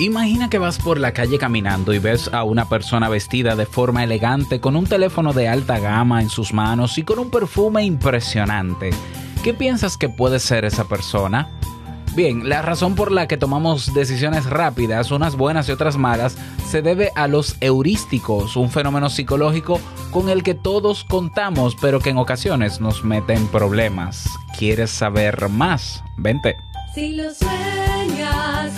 Imagina que vas por la calle caminando y ves a una persona vestida de forma elegante con un teléfono de alta gama en sus manos y con un perfume impresionante. ¿Qué piensas que puede ser esa persona? Bien, la razón por la que tomamos decisiones rápidas, unas buenas y otras malas, se debe a los heurísticos, un fenómeno psicológico con el que todos contamos, pero que en ocasiones nos mete en problemas. ¿Quieres saber más? Vente. Si lo sueñas,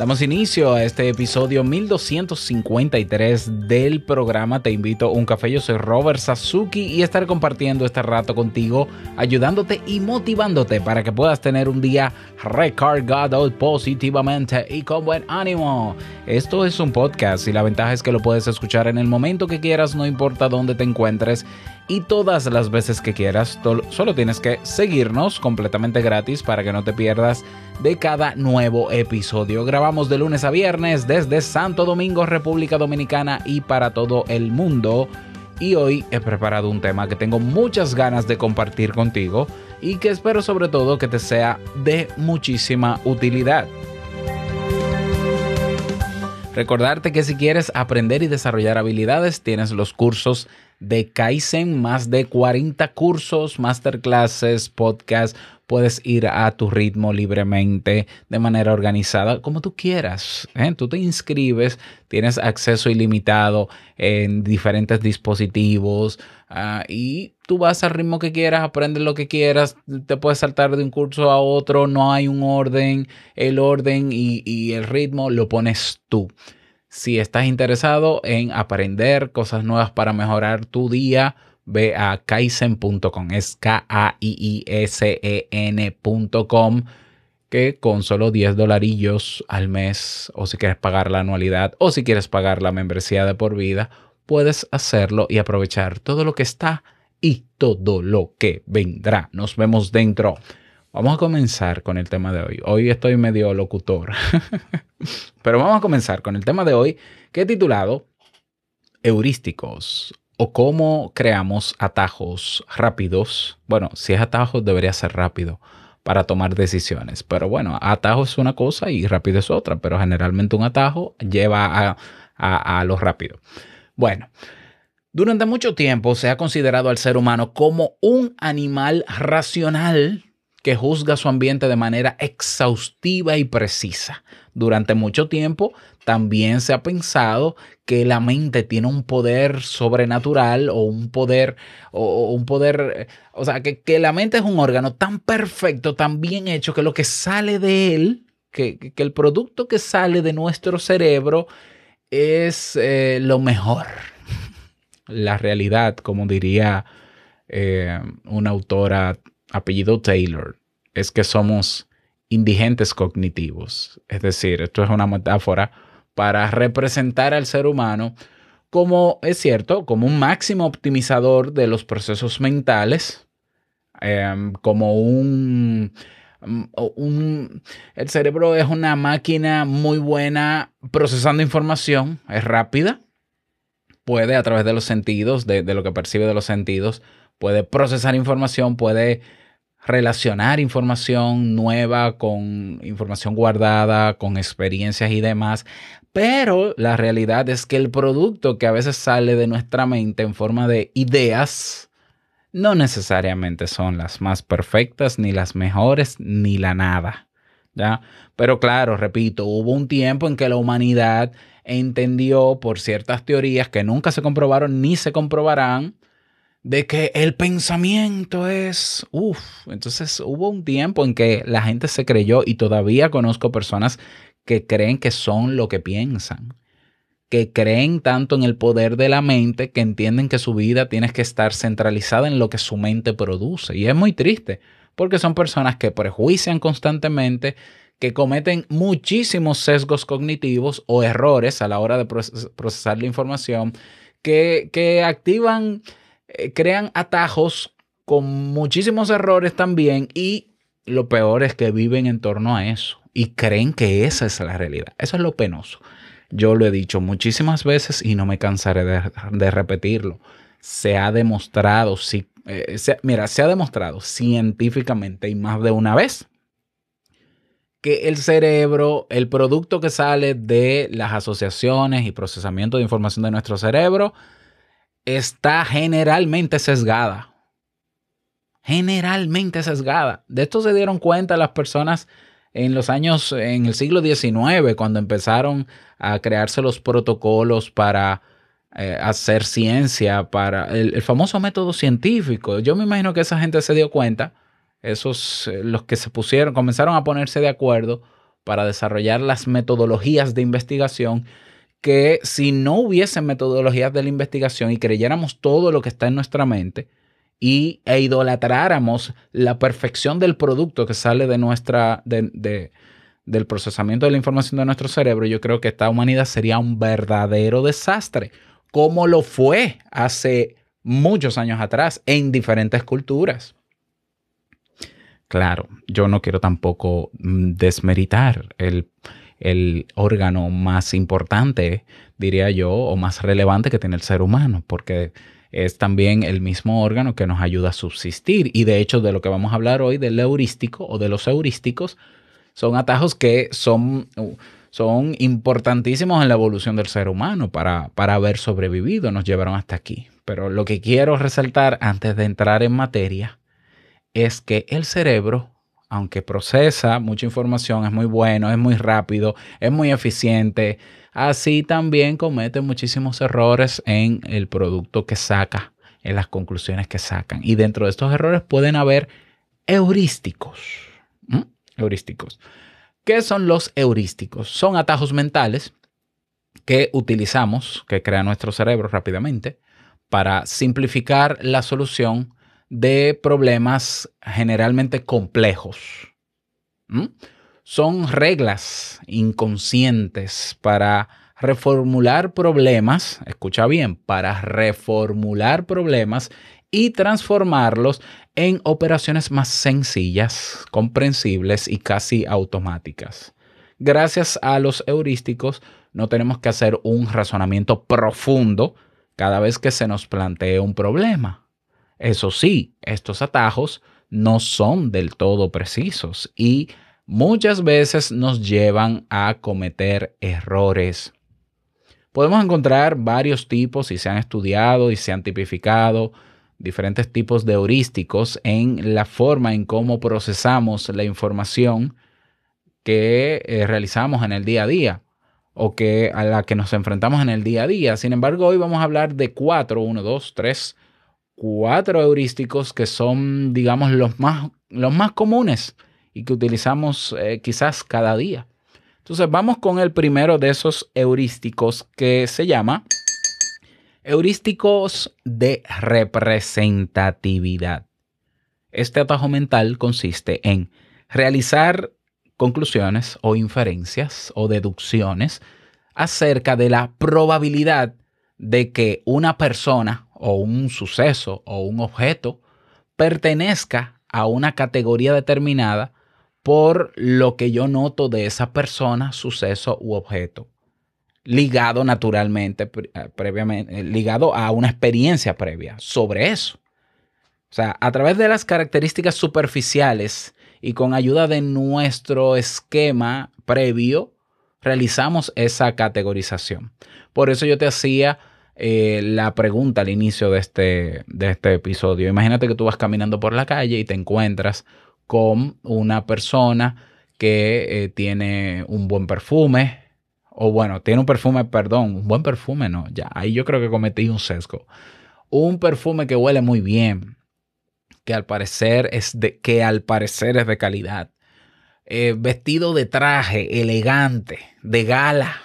Damos inicio a este episodio 1253 del programa Te invito a un café. Yo soy Robert Sasuki y estaré compartiendo este rato contigo, ayudándote y motivándote para que puedas tener un día recargado positivamente y con buen ánimo. Esto es un podcast y la ventaja es que lo puedes escuchar en el momento que quieras, no importa dónde te encuentres y todas las veces que quieras. Solo tienes que seguirnos completamente gratis para que no te pierdas de cada nuevo episodio. Grabamos de lunes a viernes desde Santo Domingo, República Dominicana y para todo el mundo. Y hoy he preparado un tema que tengo muchas ganas de compartir contigo y que espero sobre todo que te sea de muchísima utilidad. Recordarte que si quieres aprender y desarrollar habilidades, tienes los cursos de Kaizen, más de 40 cursos, masterclasses, podcasts. Puedes ir a tu ritmo libremente, de manera organizada, como tú quieras. ¿eh? Tú te inscribes, tienes acceso ilimitado en diferentes dispositivos ah, y tú vas al ritmo que quieras, aprendes lo que quieras, te puedes saltar de un curso a otro, no hay un orden, el orden y, y el ritmo lo pones tú. Si estás interesado en aprender cosas nuevas para mejorar tu día, ve a kaizen.com. Es K-A-I-I-S-E-N.com. Que con solo 10 dolarillos al mes, o si quieres pagar la anualidad, o si quieres pagar la membresía de por vida, puedes hacerlo y aprovechar todo lo que está y todo lo que vendrá. Nos vemos dentro. Vamos a comenzar con el tema de hoy. Hoy estoy medio locutor. Pero vamos a comenzar con el tema de hoy que he titulado Heurísticos o cómo creamos atajos rápidos. Bueno, si es atajos debería ser rápido para tomar decisiones. Pero bueno, atajo es una cosa y rápido es otra. Pero generalmente un atajo lleva a, a, a lo rápido. Bueno, durante mucho tiempo se ha considerado al ser humano como un animal racional que juzga su ambiente de manera exhaustiva y precisa. Durante mucho tiempo también se ha pensado que la mente tiene un poder sobrenatural o un poder, o, un poder, o sea, que, que, la mente es un órgano tan perfecto, tan bien hecho, que lo que sale de él, que, que el producto que sale de nuestro cerebro es eh, lo mejor. La realidad, como diría eh, una autora apellido Taylor, es que somos indigentes cognitivos. Es decir, esto es una metáfora para representar al ser humano como, es cierto, como un máximo optimizador de los procesos mentales, eh, como un, un... El cerebro es una máquina muy buena procesando información, es rápida, puede a través de los sentidos, de, de lo que percibe de los sentidos, puede procesar información, puede relacionar información nueva con información guardada, con experiencias y demás. Pero la realidad es que el producto que a veces sale de nuestra mente en forma de ideas no necesariamente son las más perfectas, ni las mejores, ni la nada. ¿ya? Pero claro, repito, hubo un tiempo en que la humanidad entendió por ciertas teorías que nunca se comprobaron ni se comprobarán de que el pensamiento es, uff, entonces hubo un tiempo en que la gente se creyó y todavía conozco personas que creen que son lo que piensan, que creen tanto en el poder de la mente que entienden que su vida tiene que estar centralizada en lo que su mente produce. Y es muy triste, porque son personas que prejuician constantemente, que cometen muchísimos sesgos cognitivos o errores a la hora de procesar la información, que, que activan eh, crean atajos con muchísimos errores también y lo peor es que viven en torno a eso y creen que esa es la realidad. Eso es lo penoso. Yo lo he dicho muchísimas veces y no me cansaré de, repetirlo. Se ha demostrado, si, eh, mira, se ha demostrado científicamente y más de una vez que el cerebro, el producto que sale de las asociaciones y procesamiento de información de nuestro cerebro, está generalmente sesgada. Generalmente sesgada. De esto se dieron cuenta las personas en los años, en el siglo XIX, cuando empezaron a crearse los protocolos para eh, hacer ciencia, para el, famoso método científico. Yo me imagino que esa gente se dio cuenta, esos, eh, los que se pusieron, comenzaron a ponerse de acuerdo para desarrollar las metodologías de investigación que si no hubiesen metodologías de la investigación y creyéramos todo lo que está en nuestra mente y, e idolatráramos la perfección del producto que sale de nuestra, de, de, del procesamiento de la información de nuestro cerebro, yo creo que esta humanidad sería un verdadero desastre, como lo fue hace muchos años atrás en diferentes culturas. Claro, yo no quiero tampoco mm, desmeritar el, el órgano más importante, diría yo, o más relevante que tiene el ser humano, porque es también el mismo órgano que nos ayuda a subsistir. Y de hecho, de lo que vamos a hablar hoy, del heurístico o de los heurísticos, son atajos que son, son importantísimos en la evolución del ser humano para, para haber sobrevivido, nos llevaron hasta aquí. Pero lo que quiero resaltar antes de entrar en materia es que el cerebro aunque procesa mucha información, es muy bueno, es muy rápido, es muy eficiente, así también comete muchísimos errores en el producto que saca, en las conclusiones que sacan. Y dentro de estos errores pueden haber heurísticos. Heurísticos. ¿Qué son los heurísticos? Son atajos mentales que utilizamos, que crea nuestro cerebro rápidamente, para simplificar la solución de problemas generalmente complejos. Son reglas inconscientes para reformular problemas, escucha bien, para reformular problemas y transformarlos en operaciones más sencillas, comprensibles y casi automáticas. Gracias a los heurísticos no tenemos que hacer un razonamiento profundo cada vez que se nos plantee un problema. Eso sí, estos atajos no son del todo precisos y muchas veces nos llevan a cometer errores. Podemos encontrar varios tipos y se han estudiado y se han tipificado diferentes tipos de heurísticos en la forma en cómo procesamos la información que eh, realizamos en el día a día o que a la que nos enfrentamos en el día a día. Sin embargo, hoy vamos a hablar de cuatro, uno, dos, tres, cuatro heurísticos que son, digamos, los más, los más comunes y que utilizamos eh, quizás cada día. Entonces vamos con el primero de esos heurísticos que se llama heurísticos de representatividad. Este atajo mental consiste en realizar conclusiones o inferencias o deducciones acerca de la probabilidad de que una persona o un suceso o un objeto pertenezca a una categoría determinada por lo que yo noto de esa persona, suceso u objeto, ligado naturalmente, eh, previamente, eh, ligado a una experiencia previa sobre eso. O sea, a través de las características superficiales y con ayuda de nuestro esquema previo, realizamos esa categorización. Por eso yo te hacía eh, la pregunta al inicio de este, de este episodio. Imagínate que tú vas caminando por la calle y te encuentras con una persona que eh, tiene un buen perfume, o bueno, tiene un perfume, perdón, un buen perfume, no, ya, ahí yo creo que cometí un sesgo. Un perfume que huele muy bien, que al parecer es de, que al parecer es de calidad. Eh, vestido de traje, elegante, de gala,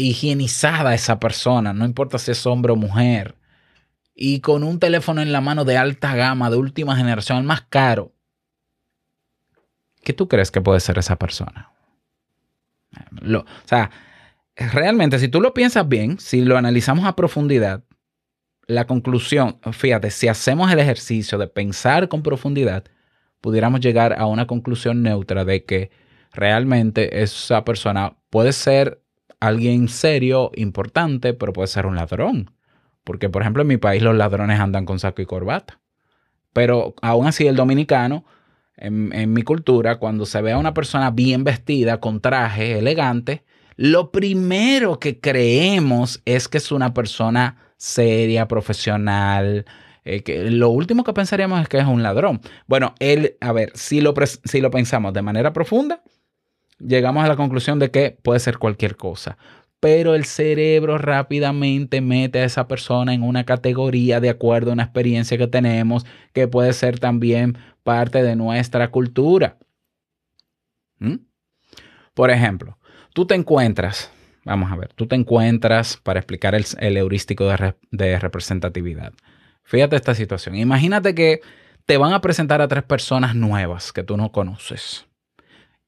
higienizada esa persona, no importa si es hombre o mujer, y con un teléfono en la mano de alta gama, de última generación, el más caro. ¿Qué tú crees que puede ser esa persona? Lo- o sea, realmente, si tú lo piensas bien, si lo analizamos a profundidad, la conclusión, fíjate, si hacemos el ejercicio de pensar con profundidad, pudiéramos llegar a una conclusión neutra de que realmente esa persona puede ser alguien serio, importante, pero puede ser un ladrón. Porque, por ejemplo, en mi país los ladrones andan con saco y corbata. Pero aún así el dominicano, en, mi cultura, cuando se ve a una persona bien vestida, con traje, elegante, lo primero que creemos es que es una persona seria, profesional. eh, lo último que pensaríamos es que es un ladrón. Bueno, él, a ver, si lo, si lo pensamos de manera profunda, llegamos a la conclusión de que puede ser cualquier cosa. Pero el cerebro rápidamente mete a esa persona en una categoría de acuerdo a una experiencia que tenemos, que puede ser también parte de nuestra cultura. ¿Mm? Por ejemplo, tú te encuentras, vamos a ver, tú te encuentras para explicar el, el heurístico de, de representatividad. Fíjate esta situación. Imagínate que te van a presentar a tres personas nuevas que tú no conoces.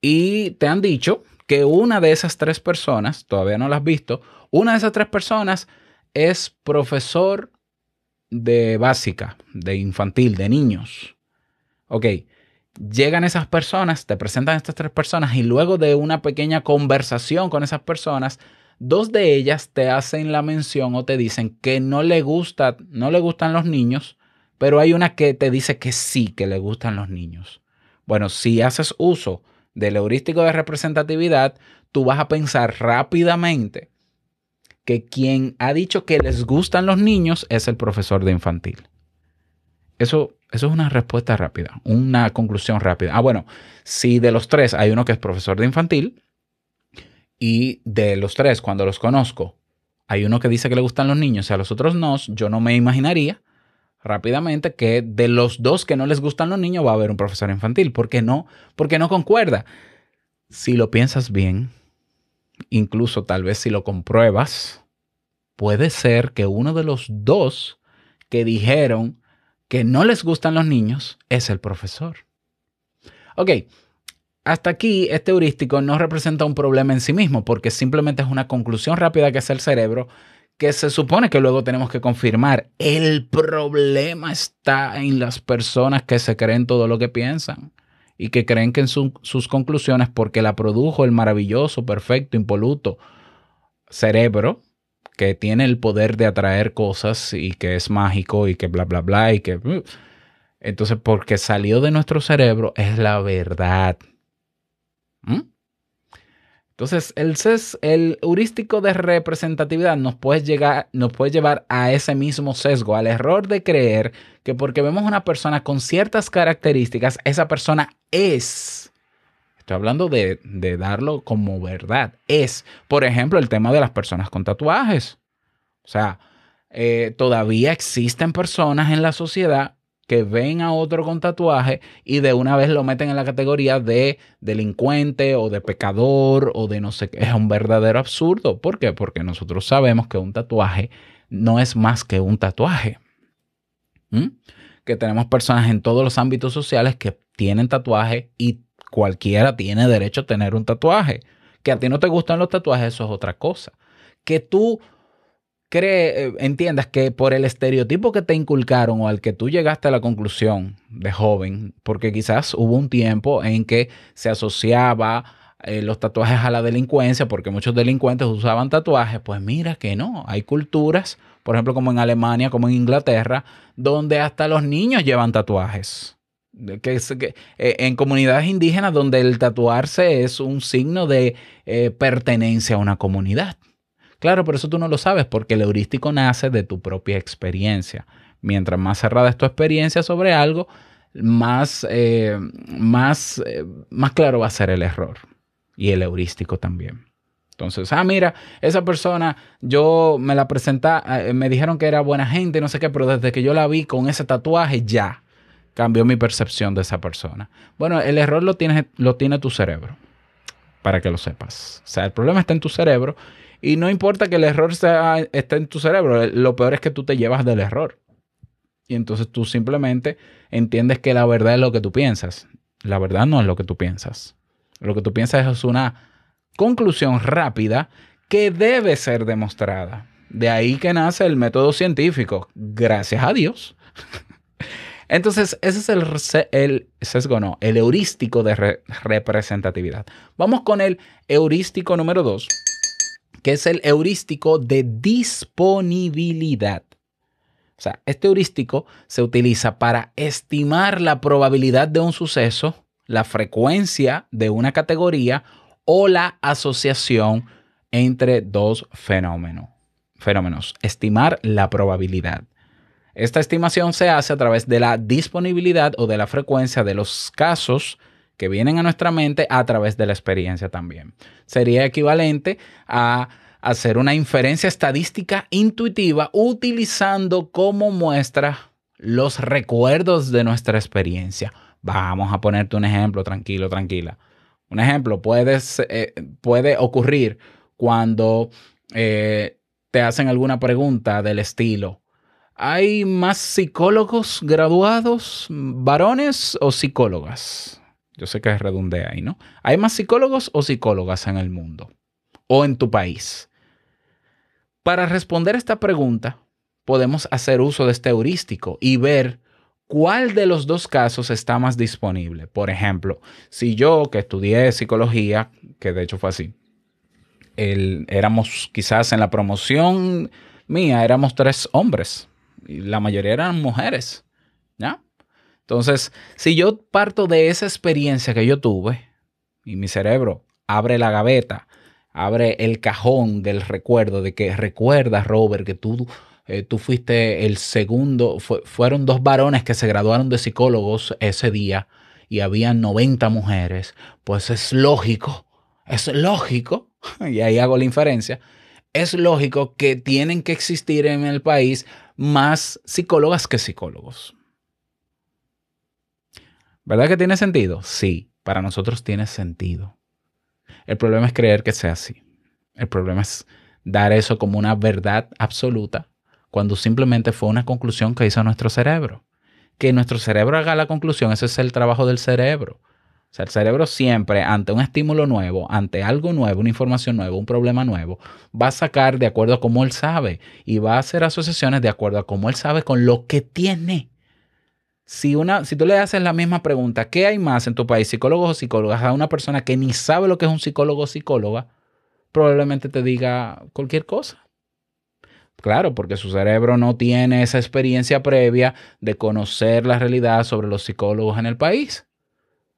Y te han dicho que una de esas tres personas, todavía no la has visto, una de esas tres personas es profesor de básica, de infantil, de niños. Ok, llegan esas personas, te presentan estas tres personas y luego de una pequeña conversación con esas personas, dos de ellas te hacen la mención o te dicen que no le gusta, no le gustan los niños, pero hay una que te dice que sí, que le gustan los niños. Bueno, si haces uso del heurístico de representatividad, tú vas a pensar rápidamente que quien ha dicho que les gustan los niños es el profesor de infantil. Eso, eso es una respuesta rápida, una conclusión rápida. Ah, bueno, si de los tres hay uno que es profesor de infantil y de los tres, cuando los conozco, hay uno que dice que le gustan los niños y a los otros no, yo no me imaginaría rápidamente que de los dos que no les gustan los niños va a haber un profesor infantil. ¿Por qué no? Porque no concuerda. Si lo piensas bien, incluso tal vez si lo compruebas, puede ser que uno de los dos que dijeron que no les gustan los niños es el profesor. Ok, hasta aquí este heurístico no representa un problema en sí mismo porque simplemente es una conclusión rápida que hace el cerebro que se supone que luego tenemos que confirmar. El problema está en las personas que se creen todo lo que piensan y que creen que en su- sus conclusiones, porque la produjo el maravilloso, perfecto, impoluto cerebro, que tiene el poder de atraer cosas y que es mágico y que bla, bla, bla, y que... uh, Entonces, porque salió de nuestro cerebro es la verdad. ¿Mm? Entonces, el, ses- el heurístico de representatividad nos puede, llegar, nos puede llevar a ese mismo sesgo, al error de creer que porque vemos una persona con ciertas características, esa persona es. Estoy hablando de, de darlo como verdad. Es, por ejemplo, el tema de las personas con tatuajes. O sea, eh, todavía existen personas en la sociedad que ven a otro con tatuaje y de una vez lo meten en la categoría de delincuente o de pecador o de no sé qué. Es un verdadero absurdo. ¿Por qué? Porque nosotros sabemos que un tatuaje no es más que un tatuaje. ¿Mm? Que tenemos personas en todos los ámbitos sociales que tienen tatuaje y cualquiera tiene derecho a tener un tatuaje. Que a ti no te gustan los tatuajes, eso es otra cosa. Que tú eh, entiendas que por el estereotipo que te inculcaron o al que tú llegaste a la conclusión de joven, porque quizás hubo un tiempo en que se asociaba eh, los tatuajes a la delincuencia, porque muchos delincuentes usaban tatuajes, pues mira que no, hay culturas, por ejemplo como en Alemania, como en Inglaterra, donde hasta los niños llevan tatuajes. Que, eh, en comunidades indígenas donde el tatuarse es un signo de pertenencia a una comunidad Claro, pero eso tú no lo sabes porque el heurístico nace de tu propia experiencia. Mientras más cerrada es tu experiencia sobre algo, más, eh, más, eh, más claro va a ser el error y el heurístico también. Entonces, ah, mira, esa persona, yo me la presenta, eh, me dijeron que era buena gente, no sé qué, pero desde que yo la vi con ese tatuaje, ya cambió mi percepción de esa persona. Bueno, el error lo tiene, lo tiene tu cerebro, para que lo sepas. O sea, el problema está en tu cerebro y no importa que el error sea, esté en tu cerebro, lo peor es que tú te llevas del error. Y entonces tú simplemente entiendes que la verdad es lo que tú piensas. La verdad no es lo que tú piensas. Lo que tú piensas es una conclusión rápida que debe ser demostrada. De ahí que nace el método científico. Gracias a Dios. Entonces, ese es el, el sesgo, no, el heurístico de re- representatividad. Vamos con el heurístico número dos, que es el heurístico de disponibilidad. O sea, este heurístico se utiliza para estimar la probabilidad de un suceso, la frecuencia de una categoría o la asociación entre dos fenómenos. Fenómenos. Estimar la probabilidad. Esta estimación se hace a través de la disponibilidad o de la frecuencia de los casos que vienen a nuestra mente a través de la experiencia también. Sería equivalente a hacer una inferencia estadística intuitiva utilizando como muestra los recuerdos de nuestra experiencia. Vamos a ponerte un ejemplo, tranquilo, tranquila. Un ejemplo eh, puede ocurrir cuando eh, te hacen alguna pregunta del estilo. ¿Hay más psicólogos graduados, varones o psicólogas? Yo sé que redundea ahí, ¿no? ¿Hay más psicólogos o psicólogas en el mundo? ¿O en tu país? Para responder esta pregunta, podemos hacer uso de este heurístico y ver cuál de los dos casos está más disponible. Por ejemplo, si yo que estudié psicología, que de hecho fue así, éramos quizás en la promoción mía, éramos tres hombres y la mayoría eran mujeres, ¿ya? Entonces, si yo parto de esa experiencia que yo tuve y mi cerebro abre la gaveta, abre el cajón del recuerdo de que recuerdas, Robert, que tú, eh, tú fuiste el segundo, fue- fueron dos varones que se graduaron de psicólogos ese día y habían 90 mujeres, pues es lógico, es lógico, y ahí hago la inferencia, es lógico que tienen que existir en el país más psicólogas que psicólogos. ¿Verdad que tiene sentido? Sí, para nosotros tiene sentido. El problema es creer que sea así. El problema es dar eso como una verdad absoluta cuando simplemente fue una conclusión que hizo nuestro cerebro. Que nuestro cerebro haga la conclusión, ese es el trabajo del cerebro. O sea, el cerebro siempre, ante un estímulo nuevo, ante algo nuevo, una información nueva, un problema nuevo, va a sacar de acuerdo a cómo él sabe y va a hacer asociaciones de acuerdo a cómo él sabe con lo que tiene. Si, una, si tú le haces la misma pregunta, ¿qué hay más en tu país, psicólogos o psicólogas, a una persona que ni sabe lo que es un psicólogo o psicóloga, probablemente te diga cualquier cosa. Claro, porque su cerebro no tiene esa experiencia previa de conocer la realidad sobre los psicólogos en el país.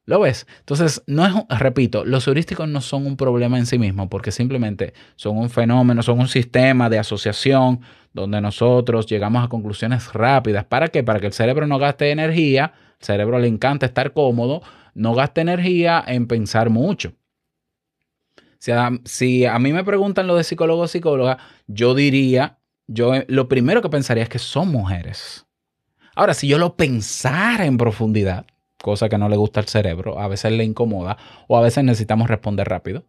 ¿Lo ves? Entonces, no es, repito, los heurísticos no son un problema en sí mismos, porque simplemente son un fenómeno, son un sistema de asociación donde nosotros llegamos a conclusiones rápidas. ¿Para qué? Para que el cerebro no gaste energía, el cerebro le encanta estar cómodo, no gaste energía en pensar mucho. Si a, mí me preguntan lo de psicólogo o psicóloga, yo diría, yo eh, lo primero que pensaría es que son mujeres. Ahora, si yo lo pensara en profundidad, cosa que no le gusta al cerebro, a veces le incomoda o a veces necesitamos responder rápido,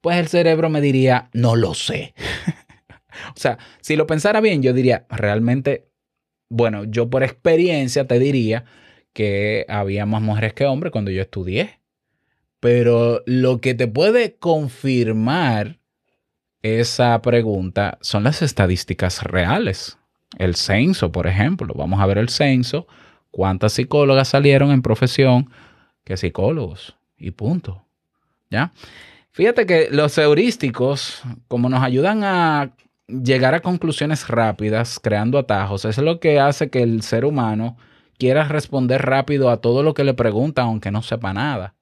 pues el cerebro me diría, no lo sé. o sea, si lo pensara bien, yo diría, realmente, bueno, yo por experiencia te diría que había más mujeres que hombres cuando yo estudié. Pero lo que te puede confirmar esa pregunta son las estadísticas reales. El censo, por ejemplo. Vamos a ver el censo. ¿Cuántas psicólogas salieron en profesión que psicólogos? Y punto. ¿Ya? Fíjate que los heurísticos, como nos ayudan a llegar a conclusiones rápidas, creando atajos, es lo que hace que el ser humano quiera responder rápido a todo lo que le preguntan, aunque no sepa nada.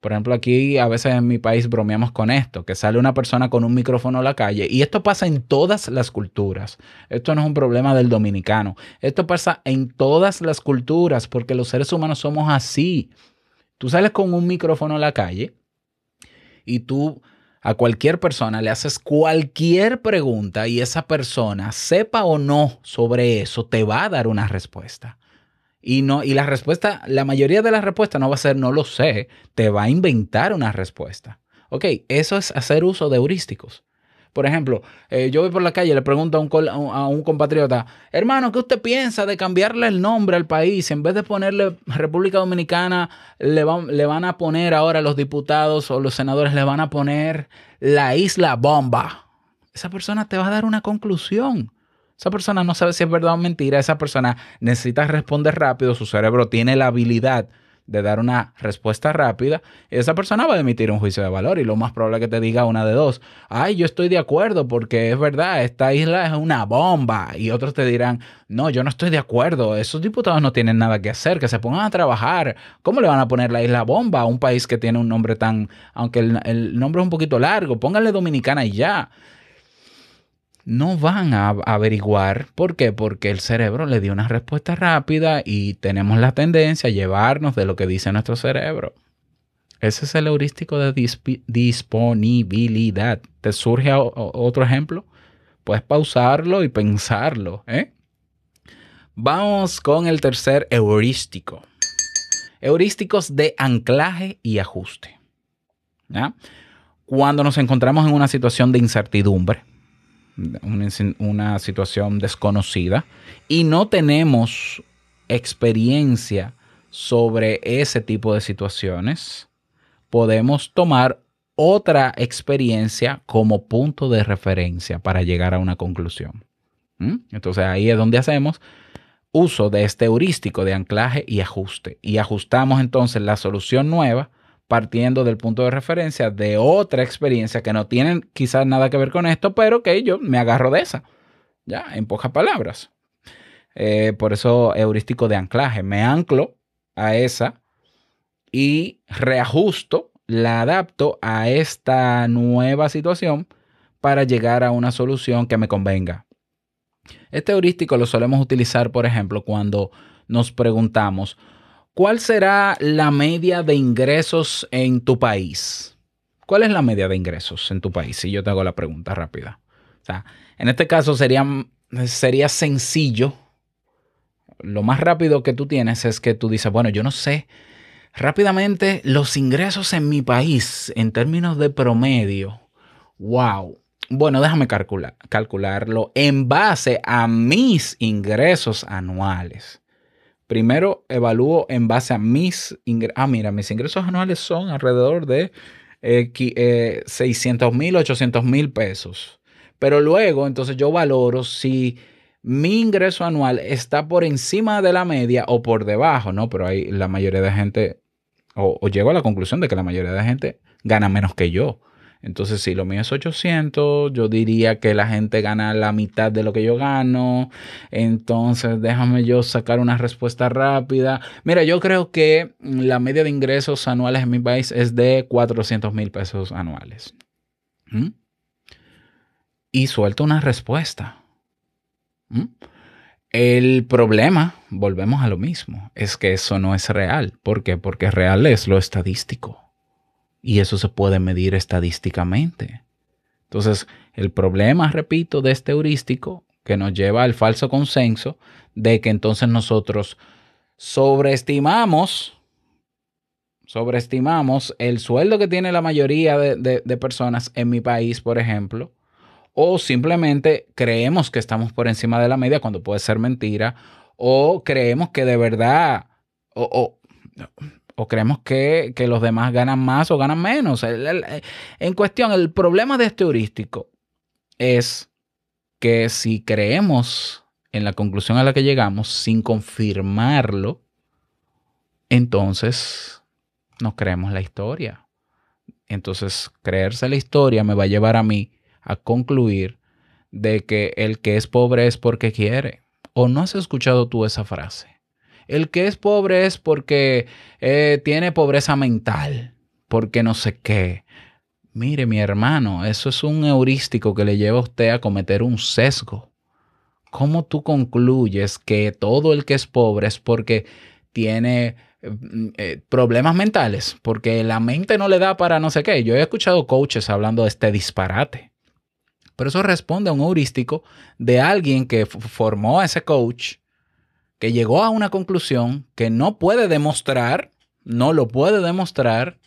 Por ejemplo, aquí a veces en mi país bromeamos con esto, que sale una persona con un micrófono a la calle y esto pasa en todas las culturas. Esto no es un problema del dominicano. Esto pasa en todas las culturas porque los seres humanos somos así. Tú sales con un micrófono a la calle y tú a cualquier persona le haces cualquier pregunta y esa persona, sepa o no sobre eso, te va a dar una respuesta. Y, no, y la respuesta, la mayoría de las respuestas no va a ser no lo sé, te va a inventar una respuesta. Ok, eso es hacer uso de heurísticos. Por ejemplo, eh, yo voy por la calle y le pregunto a un, compatriota, hermano, ¿qué usted piensa de cambiarle el nombre al país? En vez de ponerle República Dominicana, le, le van a poner ahora los diputados o los senadores, le van a poner la isla bomba. Esa persona te va a dar una conclusión. Esa persona no sabe si es verdad o mentira. Esa persona necesita responder rápido. Su cerebro tiene la habilidad de dar una respuesta rápida. Esa persona va a emitir un juicio de valor. Y lo más probable es que te diga una de dos. Ay, yo estoy de acuerdo porque es verdad, esta isla es una bomba. Y otros te dirán, no, yo no estoy de acuerdo. Esos diputados no tienen nada que hacer. Que se pongan a trabajar. ¿Cómo le van a poner la isla bomba a un país que tiene un nombre tan... Aunque el, el nombre es un poquito largo. Pónganle dominicana y ya no van a averiguar. ¿Por qué? Porque el cerebro le dio una respuesta rápida y tenemos la tendencia a llevarnos de lo que dice nuestro cerebro. Ese es el heurístico de disponibilidad. ¿Te surge otro ejemplo? Puedes pausarlo y pensarlo. ¿eh? Vamos con el tercer heurístico. Heurísticos de anclaje y ajuste. Cuando nos encontramos en una situación de incertidumbre, una, situación desconocida y no tenemos experiencia sobre ese tipo de situaciones, podemos tomar otra experiencia como punto de referencia para llegar a una conclusión. ¿Mm? Entonces ahí es donde hacemos uso de este heurístico de anclaje y ajuste. Y ajustamos entonces la solución nueva partiendo del punto de referencia de otra experiencia que no tienen quizás nada que ver con esto, pero que yo me agarro de esa. Ya, en pocas palabras. Eh, por eso heurístico de anclaje. Me anclo a esa y reajusto, la adapto a esta nueva situación para llegar a una solución que me convenga. Este heurístico lo solemos utilizar, por ejemplo, cuando nos preguntamos, ¿cuál será la media de ingresos en tu país? ¿Cuál es la media de ingresos en tu país? Si yo te hago la pregunta rápida. O sea, en este caso sería, sería sencillo. Lo más rápido que tú tienes es que tú dices, bueno, yo no sé rápidamente los ingresos en mi país en términos de promedio. Wow. Bueno, déjame calcular, calcularlo en base a mis ingresos anuales. Primero evalúo en base a mis ingresos. Ah, mira, mis ingresos anuales son alrededor de eh, eh, 600 mil, 800 mil pesos. Pero luego, entonces yo valoro si mi ingreso anual está por encima de la media o por debajo, ¿no? Pero ahí la mayoría de gente, o, o llego a la conclusión de que la mayoría de gente gana menos que yo. Entonces, si lo mío es 800, yo diría que la gente gana la mitad de lo que yo gano. Entonces, déjame yo sacar una respuesta rápida. Mira, yo creo que la media de ingresos anuales en mi país es de 400 mil pesos anuales. ¿Mm? Y suelto una respuesta. ¿Mm? El problema, volvemos a lo mismo, es que eso no es real. ¿Por qué? Porque real es lo estadístico. Y eso se puede medir estadísticamente. Entonces, el problema, repito, de este heurístico que nos lleva al falso consenso de que entonces nosotros sobreestimamos, sobreestimamos el sueldo que tiene la mayoría de, de- personas en mi país, por ejemplo, o simplemente creemos que estamos por encima de la media cuando puede ser mentira, o creemos que de verdad, o, o- o creemos que, que los demás ganan más o ganan menos. El- en cuestión, el problema de este heurístico es que si creemos en la conclusión a la que llegamos sin confirmarlo, entonces nos creemos la historia. Entonces, creerse la historia me va a llevar a mí a concluir de que el que es pobre es porque quiere. ¿O no has escuchado tú esa frase? El que es pobre es porque eh, tiene pobreza mental. porque no sé qué. Mire, mi hermano, eso es un heurístico que le lleva a usted a cometer un sesgo. ¿Cómo tú concluyes que todo el que es pobre es porque tiene eh, eh, problemas mentales? Porque la mente no le da para no sé qué. Yo he escuchado coaches hablando de este disparate. Pero eso responde a un heurístico de alguien que formó a ese coach, que llegó a una conclusión que no puede demostrar, no lo puede demostrar,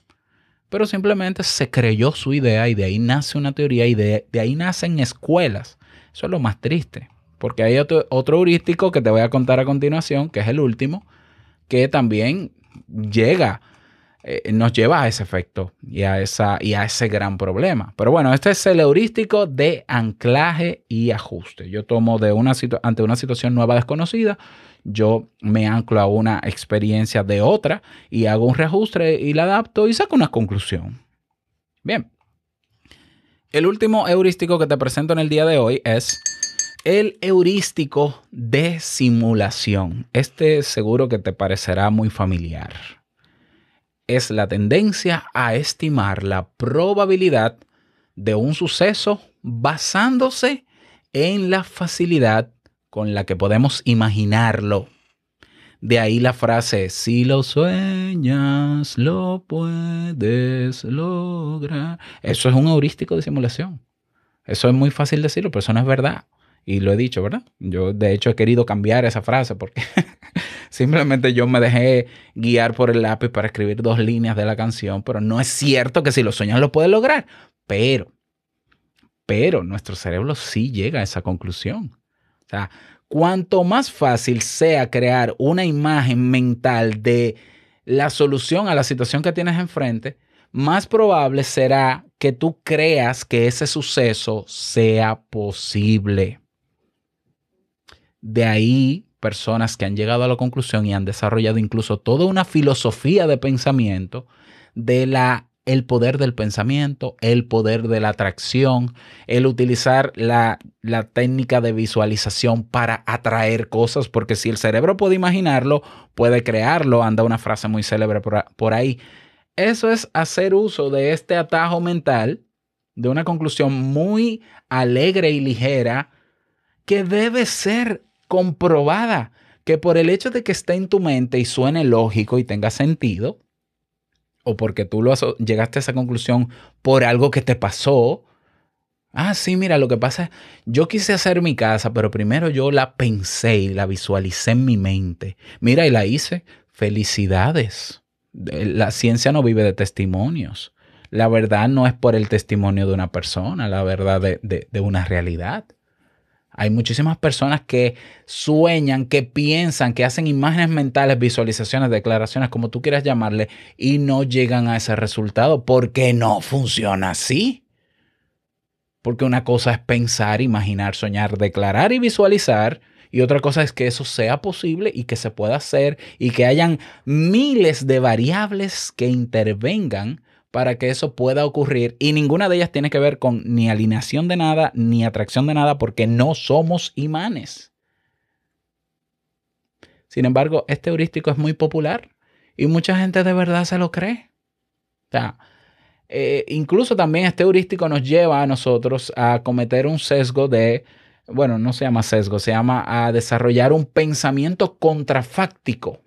pero simplemente se creyó su idea y de ahí nace una teoría y de, ahí nacen escuelas. Eso es lo más triste, porque hay otro, otro heurístico que te voy a contar a continuación, que es el último, que también llega, eh, nos lleva a ese efecto y a, esa, y a ese gran problema. Pero bueno, este es el heurístico de anclaje y ajuste. Yo tomo de una ante una situación nueva desconocida, yo me anclo a una experiencia de otra y hago un reajuste y la adapto y saco una conclusión. Bien. El último heurístico que te presento en el día de hoy es el heurístico de simulación. Este seguro que te parecerá muy familiar. Es la tendencia a estimar la probabilidad de un suceso basándose en la facilidad con la que podemos imaginarlo. De ahí la frase, si lo sueñas, lo puedes lograr. Eso es un heurístico de simulación. Eso es muy fácil decirlo, pero eso no es verdad. Y lo he dicho, ¿verdad? Yo de hecho he querido cambiar esa frase porque simplemente yo me dejé guiar por el lápiz para escribir dos líneas de la canción, pero no es cierto que si lo sueñas lo puedes lograr. Pero, pero nuestro cerebro sí llega a esa conclusión. O sea, cuanto más fácil sea crear una imagen mental de la solución a la situación que tienes enfrente, más probable será que tú creas que ese suceso sea posible. De ahí, personas que han llegado a la conclusión y han desarrollado incluso toda una filosofía de pensamiento de la el poder del pensamiento, el poder de la atracción, el utilizar la, la técnica de visualización para atraer cosas, porque si el cerebro puede imaginarlo, puede crearlo, anda una frase muy célebre por, por ahí. Eso es hacer uso de este atajo mental, de una conclusión muy alegre y ligera, que debe ser comprobada, que por el hecho de que esté en tu mente y suene lógico y tenga sentido, o porque tú lo llegaste a esa conclusión por algo que te pasó. Ah, sí, mira, lo que pasa es, yo quise hacer mi casa, pero primero yo la pensé y la visualicé en mi mente. Mira, y la hice. Felicidades. De- La ciencia no vive de testimonios. La verdad no es por el testimonio de una persona, la verdad de una realidad. Hay muchísimas personas que sueñan, que piensan, que hacen imágenes mentales, visualizaciones, declaraciones, como tú quieras llamarle, y no llegan a ese resultado porque no funciona así. Porque una cosa es pensar, imaginar, soñar, declarar y visualizar, y otra cosa es que eso sea posible y que se pueda hacer y que hayan miles de variables que intervengan para que eso pueda ocurrir y ninguna de ellas tiene que ver con ni alineación de nada ni atracción de nada porque no somos imanes. Sin embargo, este heurístico es muy popular y mucha gente de verdad se lo cree. O sea, eh, incluso también este heurístico nos lleva a nosotros a cometer un sesgo de, bueno, no se llama sesgo, se llama a desarrollar un pensamiento contrafáctico.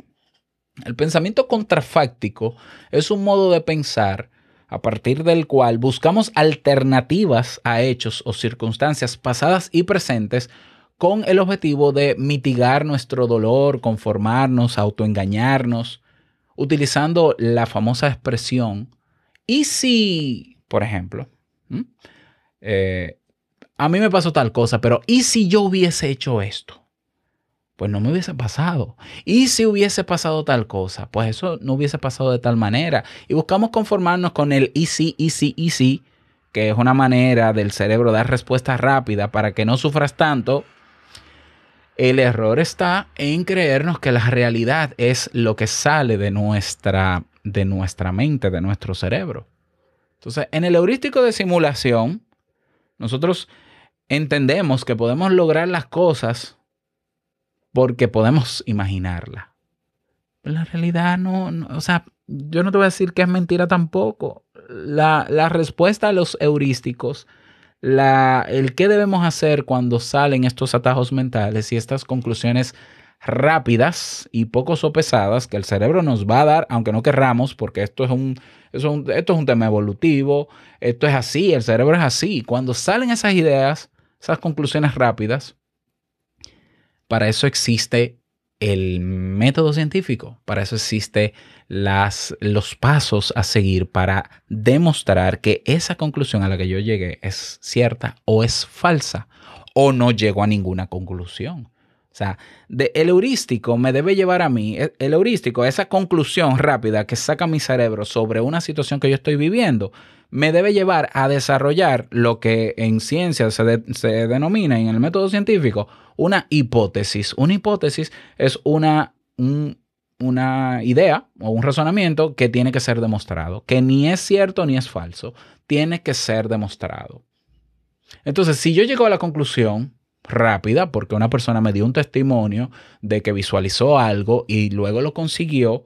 El pensamiento contrafáctico es un modo de pensar a partir del cual buscamos alternativas a hechos o circunstancias pasadas y presentes con el objetivo de mitigar nuestro dolor, conformarnos, autoengañarnos, utilizando la famosa expresión, ¿y si, por ejemplo, eh, a mí me pasó tal cosa, pero ¿y si yo hubiese hecho esto? Pues no me hubiese pasado. Y si hubiese pasado tal cosa, pues eso no hubiese pasado de tal manera. Y buscamos conformarnos con el y si, y si, y si, que es una manera del cerebro dar respuesta rápida para que no sufras tanto. El error está en creernos que la realidad es lo que sale de nuestra, de nuestra mente, de nuestro cerebro. Entonces, en el heurístico de simulación, nosotros entendemos que podemos lograr las cosas porque podemos imaginarla. La realidad no, no- o sea, yo no te voy a decir que es mentira tampoco. La, la respuesta a los heurísticos, la, el qué debemos hacer cuando salen estos atajos mentales y estas conclusiones rápidas y poco sopesadas que el cerebro nos va a dar, aunque no querramos, porque esto es un, es un- esto es un tema evolutivo, esto es así, el cerebro es así. Cuando salen esas ideas, esas conclusiones rápidas, para eso existe el método científico, para eso existe las, los pasos a seguir para demostrar que esa conclusión a la que yo llegué es cierta o es falsa o no llego a ninguna conclusión. O sea, de- el heurístico me debe llevar a mí, e- el heurístico, esa conclusión rápida que saca mi cerebro sobre una situación que yo estoy viviendo, me debe llevar a desarrollar lo que en ciencia se, de- se denomina en el método científico una hipótesis. Una hipótesis es una, un- una idea o un razonamiento que tiene que ser demostrado, que ni es cierto ni es falso, tiene que ser demostrado. Entonces, si yo llego a la conclusión rápida, porque una persona me dio un testimonio de que visualizó algo y luego lo consiguió,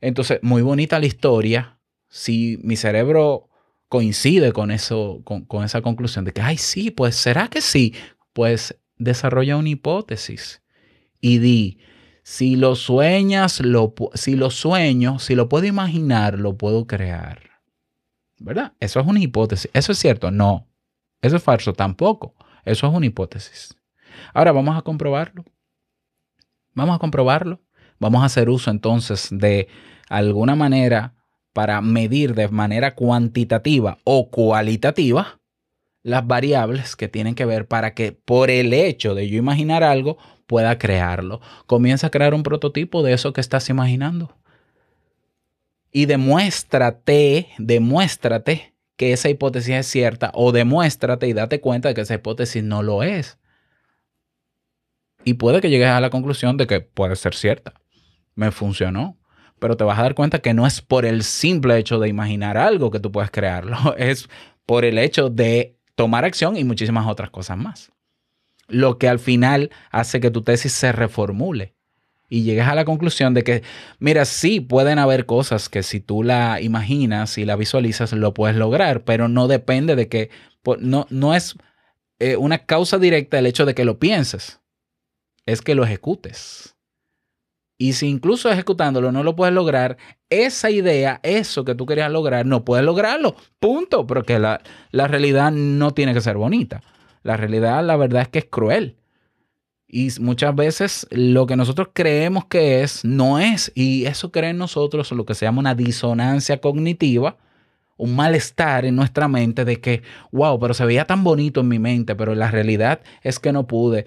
entonces, muy bonita la historia. Si mi cerebro coincide con eso, con, esa conclusión de que, ay, sí, pues será que sí, pues desarrolla una hipótesis y di, si lo sueñas, lo, si lo sueño, si lo puedo imaginar, lo puedo crear. ¿Verdad? Eso es una hipótesis. ¿Eso es cierto? No. Eso es falso tampoco. Eso es una hipótesis. Ahora vamos a comprobarlo. Vamos a comprobarlo. Vamos a hacer uso entonces de alguna manera para medir de manera cuantitativa o cualitativa las variables que tienen que ver para que por el hecho de yo imaginar algo pueda crearlo. Comienza a crear un prototipo de eso que estás imaginando. Y demuéstrate, demuéstrate que esa hipótesis es cierta o demuéstrate y date cuenta de que esa hipótesis no lo es. Y puede que llegues a la conclusión de que puede ser cierta. Me funcionó. Pero te vas a dar cuenta que no es por el simple hecho de imaginar algo que tú puedes crearlo. Es por el hecho de tomar acción y muchísimas otras cosas más. Lo que al final hace que tu tesis se reformule y llegues a la conclusión de que, mira, sí pueden haber cosas que si tú la imaginas y la visualizas lo puedes lograr, pero no depende de que, no, no es eh, una causa directa el hecho de que lo pienses, es que lo ejecutes. Y si incluso ejecutándolo no lo puedes lograr, esa idea, eso que tú querías lograr, no puedes lograrlo. Punto. Porque la, la realidad no tiene que ser bonita. La realidad, la verdad es que es cruel. Y muchas veces lo que nosotros creemos que es, no es. Y eso crea en nosotros lo que se llama una disonancia cognitiva, un malestar en nuestra mente de que, wow, pero se veía tan bonito en mi mente, pero la realidad es que no pude.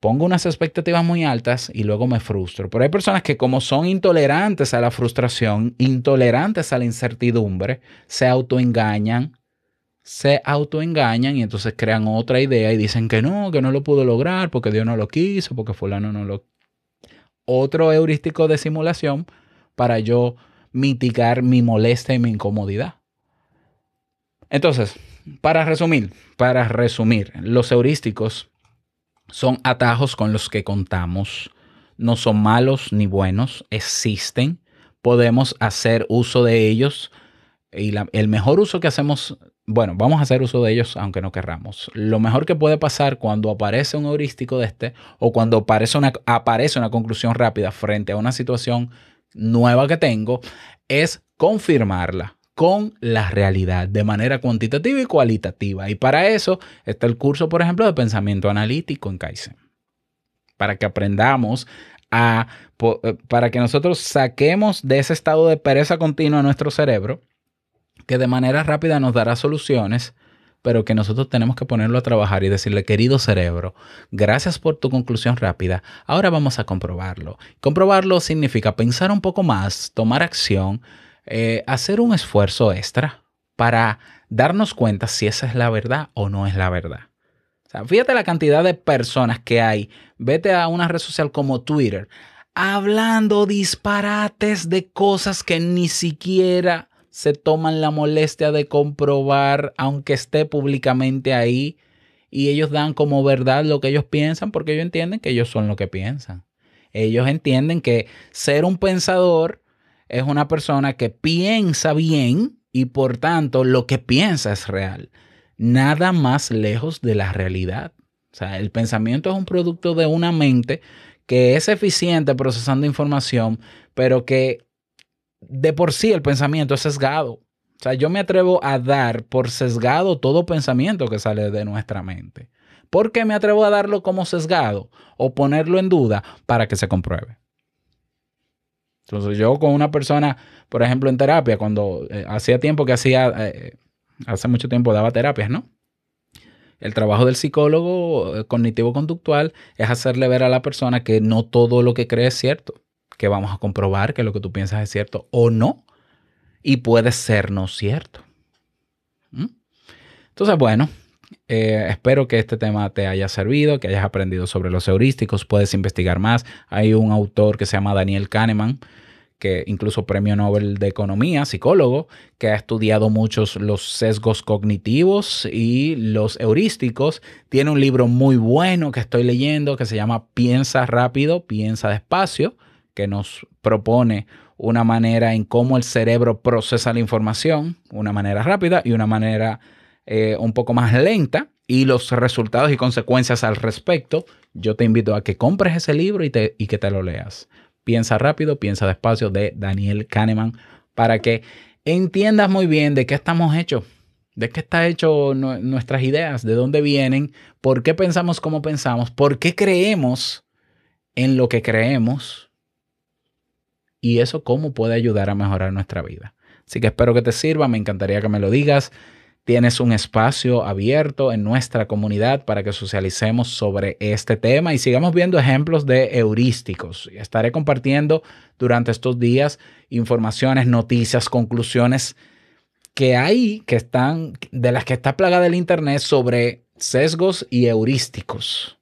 Pongo unas expectativas muy altas y luego me frustro. Pero hay personas que como son intolerantes a la frustración, intolerantes a la incertidumbre, se autoengañan, se autoengañan y entonces crean otra idea y dicen que no, que no lo pudo lograr porque Dios no lo quiso, porque fulano no lo... Otro heurístico de simulación para yo mitigar mi molestia y mi incomodidad. Entonces, para resumir, para resumir, los heurísticos son atajos con los que contamos. No son malos ni buenos, existen. Podemos hacer uso de ellos. Y el mejor uso que hacemos, bueno, vamos a hacer uso de ellos aunque no querramos. Lo mejor que puede pasar cuando aparece un heurístico de este o cuando aparece una, aparece una conclusión rápida frente a una situación nueva que tengo es confirmarla con la realidad de manera cuantitativa y cualitativa. Y para eso está el curso, por ejemplo, de pensamiento analítico en Kaizen. Para que aprendamos a, eh, para que nosotros saquemos de ese estado de pereza continua a nuestro cerebro, que de manera rápida nos dará soluciones, pero que nosotros tenemos que ponerlo a trabajar y decirle, querido cerebro, gracias por tu conclusión rápida, ahora vamos a comprobarlo. Comprobarlo significa pensar un poco más, tomar acción, eh, hacer un esfuerzo extra para darnos cuenta si esa es la verdad o no es la verdad. O sea, fíjate la cantidad de personas que hay. Vete a una red social como Twitter, hablando disparates de cosas que ni siquiera se toman la molestia de comprobar, aunque esté públicamente ahí. Y ellos dan como verdad lo que ellos piensan porque ellos entienden que ellos son lo que piensan. Ellos entienden que ser un pensador es una persona que piensa bien y por tanto lo que piensa es real. Nada más lejos de la realidad. O sea, el pensamiento es un producto de una mente que es eficiente procesando información, pero que de por sí el pensamiento es sesgado. O sea, yo me atrevo a dar por sesgado todo pensamiento que sale de nuestra mente. ¿Por qué me atrevo a darlo como sesgado o ponerlo en duda para que se compruebe? Entonces yo con una persona, por ejemplo, en terapia, cuando eh, hacía tiempo que hacía, eh, hace mucho tiempo daba terapias, ¿no? El trabajo del psicólogo eh, cognitivo-conductual es hacerle ver a la persona que no todo lo que cree es cierto, que vamos a comprobar que lo que tú piensas es cierto o no, y puede ser no cierto. ¿Mm? Entonces, bueno, eh, espero que este tema te haya servido, que hayas aprendido sobre los heurísticos, puedes investigar más. Hay un autor que se llama Daniel Kahneman, que incluso premio Nobel de Economía, psicólogo, que ha estudiado muchos los sesgos cognitivos y los heurísticos. Tiene un libro muy bueno que estoy leyendo que se llama Piensa rápido, piensa despacio, que nos propone una manera en cómo el cerebro procesa la información, una manera rápida y una manera eh, un poco más lenta y los resultados y consecuencias al respecto, yo te invito a que compres ese libro y, te, y que te lo leas. Piensa rápido, piensa despacio de Daniel Kahneman para que entiendas muy bien de qué estamos hechos, de qué está hecho nu- nuestras ideas, de dónde vienen, por qué pensamos como pensamos, por qué creemos en lo que creemos y eso cómo puede ayudar a mejorar nuestra vida. Así que espero que te sirva, me encantaría que me lo digas. Tienes un espacio abierto en nuestra comunidad para que socialicemos sobre este tema y sigamos viendo ejemplos de heurísticos. Estaré compartiendo durante estos días informaciones, noticias, conclusiones que hay, que están, de las que está plagada el Internet sobre sesgos y heurísticos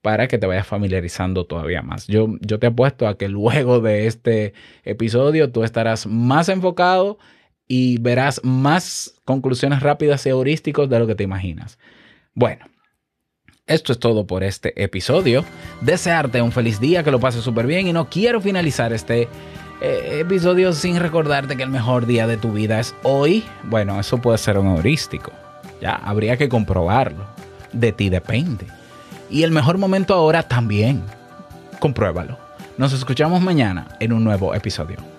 para que te vayas familiarizando todavía más. Yo, yo te apuesto a que luego de este episodio tú estarás más enfocado y verás más conclusiones rápidas y heurísticos de lo que te imaginas. Bueno, esto es todo por este episodio. Desearte un feliz día, que lo pases súper bien y no quiero finalizar este eh, episodio sin recordarte que el mejor día de tu vida es hoy. Bueno, eso puede ser un heurístico. Ya, habría que comprobarlo. De ti depende. Y el mejor momento ahora también. Compruébalo. Nos escuchamos mañana en un nuevo episodio.